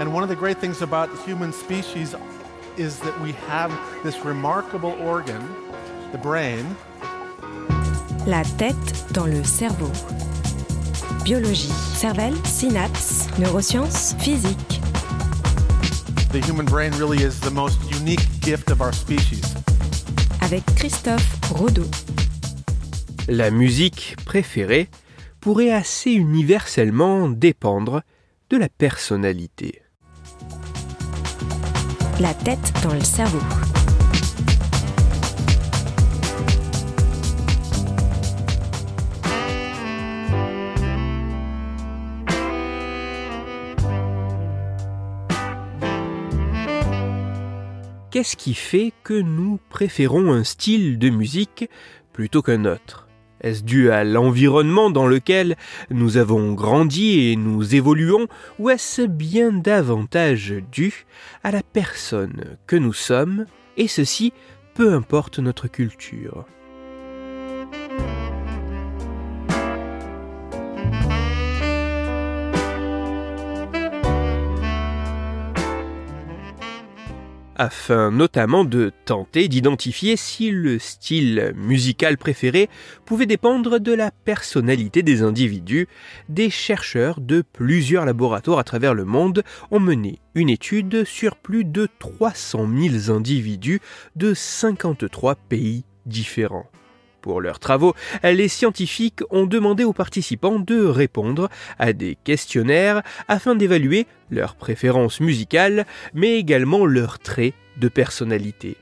And one of the great things about the human species is that we have this remarkable organ, the brain. La tête dans le cerveau. Biologie, cervelle, synapses, neurosciences, physique. The human brain really is the most unique gift of our species. Avec Christophe Rodeau. La musique préférée pourrait assez universellement dépendre de la personnalité. La tête dans le cerveau. Qu'est-ce qui fait que nous préférons un style de musique plutôt qu'un autre? Est-ce dû à l'environnement dans lequel nous avons grandi et nous évoluons ou est-ce bien davantage dû à la personne que nous sommes et ceci peu importe notre culture? Afin notamment de tenter d'identifier si le style musical préféré pouvait dépendre de la personnalité des individus, des chercheurs de plusieurs laboratoires à travers le monde ont mené une étude sur plus de 300 000 individus de 53 pays différents. Pour leurs travaux, les scientifiques ont demandé aux participants de répondre à des questionnaires afin d'évaluer leurs préférences musicales, mais également leurs traits de personnalité.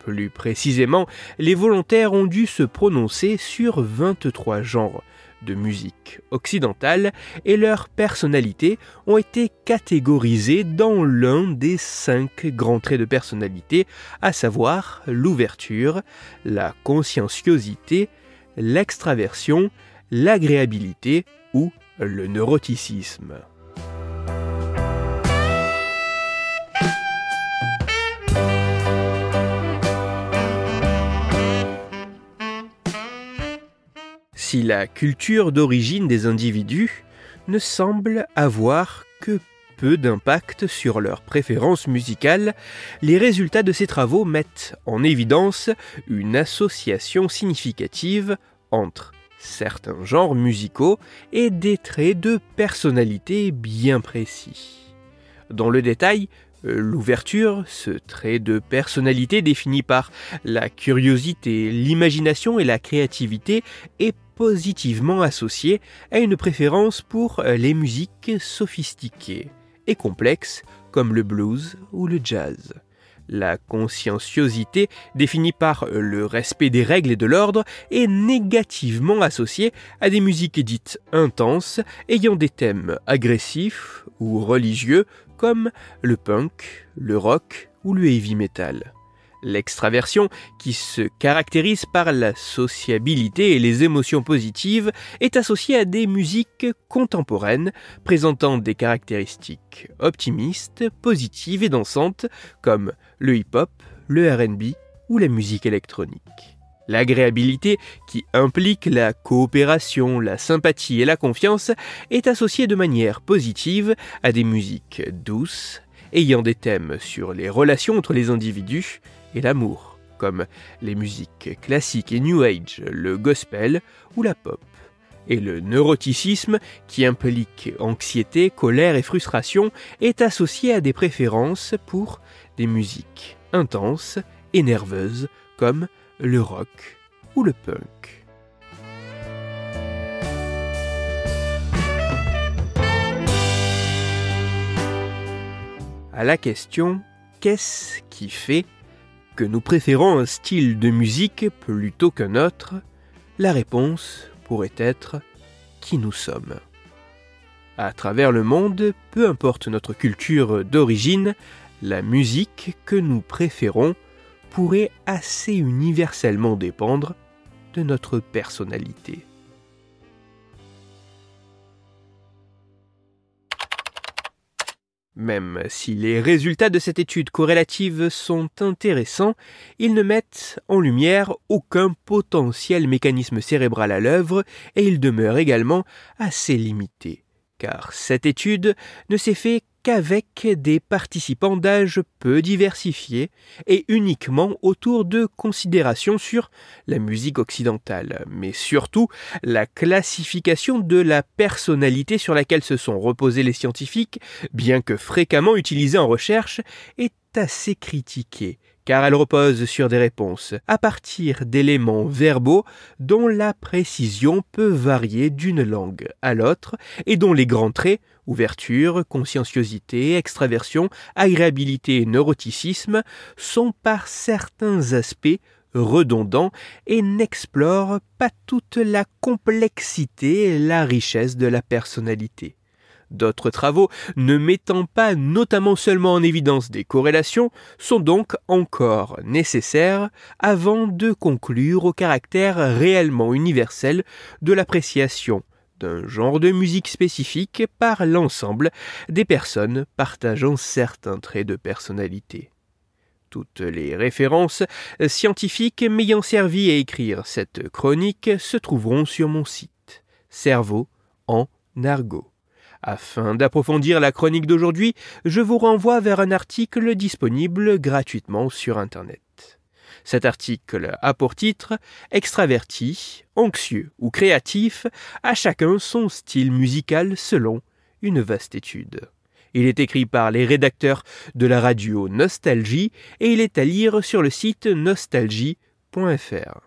Plus précisément, les volontaires ont dû se prononcer sur 23 genres de musique occidentale et leurs personnalités ont été catégorisées dans l'un des cinq grands traits de personnalité, à savoir l'ouverture, la conscienciosité, l'extraversion, l'agréabilité ou le neuroticisme. Si la culture d'origine des individus ne semble avoir que peu d'impact sur leurs préférences musicales, les résultats de ces travaux mettent en évidence une association significative entre certains genres musicaux et des traits de personnalité bien précis. Dans le détail, L'ouverture, ce trait de personnalité défini par la curiosité, l'imagination et la créativité, est positivement associé à une préférence pour les musiques sophistiquées et complexes comme le blues ou le jazz. La conscienciosité, définie par le respect des règles et de l'ordre, est négativement associée à des musiques dites intenses, ayant des thèmes agressifs ou religieux, comme le punk, le rock ou le heavy metal. L'extraversion, qui se caractérise par la sociabilité et les émotions positives, est associée à des musiques contemporaines présentant des caractéristiques optimistes, positives et dansantes comme le hip-hop, le RB ou la musique électronique. L'agréabilité, qui implique la coopération, la sympathie et la confiance, est associée de manière positive à des musiques douces, ayant des thèmes sur les relations entre les individus et l'amour, comme les musiques classiques et New Age, le gospel ou la pop. Et le neuroticisme, qui implique anxiété, colère et frustration, est associé à des préférences pour des musiques intenses et nerveuses, comme le rock ou le punk. À la question Qu'est-ce qui fait que nous préférons un style de musique plutôt qu'un autre? La réponse pourrait être qui nous sommes. À travers le monde, peu importe notre culture d'origine, la musique que nous préférons pourrait assez universellement dépendre de notre personnalité. Même si les résultats de cette étude corrélative sont intéressants, ils ne mettent en lumière aucun potentiel mécanisme cérébral à l'œuvre et ils demeurent également assez limités, car cette étude ne s'est fait qu'avec des participants d'âge peu diversifiés et uniquement autour de considérations sur la musique occidentale, mais surtout la classification de la personnalité sur laquelle se sont reposés les scientifiques, bien que fréquemment utilisée en recherche, est assez critiquée car elle repose sur des réponses à partir d'éléments verbaux dont la précision peut varier d'une langue à l'autre et dont les grands traits ouverture, conscienciosité, extraversion, agréabilité et neuroticisme sont par certains aspects redondants et n'explorent pas toute la complexité et la richesse de la personnalité. D'autres travaux, ne mettant pas notamment seulement en évidence des corrélations, sont donc encore nécessaires avant de conclure au caractère réellement universel de l'appréciation d'un genre de musique spécifique par l'ensemble des personnes partageant certains traits de personnalité. Toutes les références scientifiques m'ayant servi à écrire cette chronique se trouveront sur mon site Cerveau en. Afin d'approfondir la chronique d'aujourd'hui, je vous renvoie vers un article disponible gratuitement sur Internet. Cet article a pour titre Extraverti, anxieux ou créatif, à chacun son style musical selon une vaste étude. Il est écrit par les rédacteurs de la radio Nostalgie et il est à lire sur le site nostalgie.fr.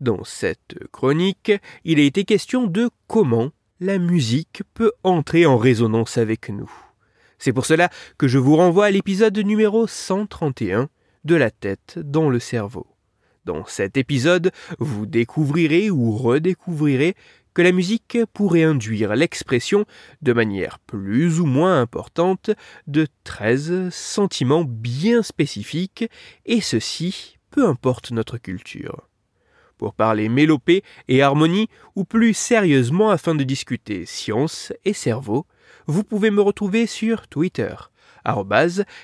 Dans cette chronique, il a été question de comment la musique peut entrer en résonance avec nous. C'est pour cela que je vous renvoie à l'épisode numéro 131 de la tête dans le cerveau. Dans cet épisode, vous découvrirez ou redécouvrirez que la musique pourrait induire l'expression, de manière plus ou moins importante, de 13 sentiments bien spécifiques, et ceci peu importe notre culture pour parler mélopée et harmonie, ou plus sérieusement afin de discuter science et cerveau, vous pouvez me retrouver sur Twitter,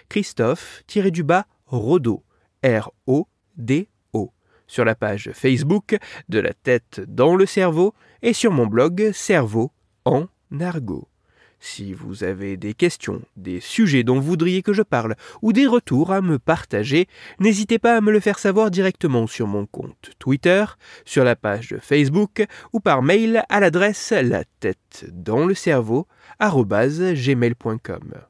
Christophe-Rodo, R-O-D-O, sur la page Facebook de la tête dans le cerveau et sur mon blog Cerveau en argot. Si vous avez des questions, des sujets dont vous voudriez que je parle, ou des retours à me partager, n'hésitez pas à me le faire savoir directement sur mon compte Twitter, sur la page Facebook ou par mail à l'adresse la tête dans le cerveau gmail.com.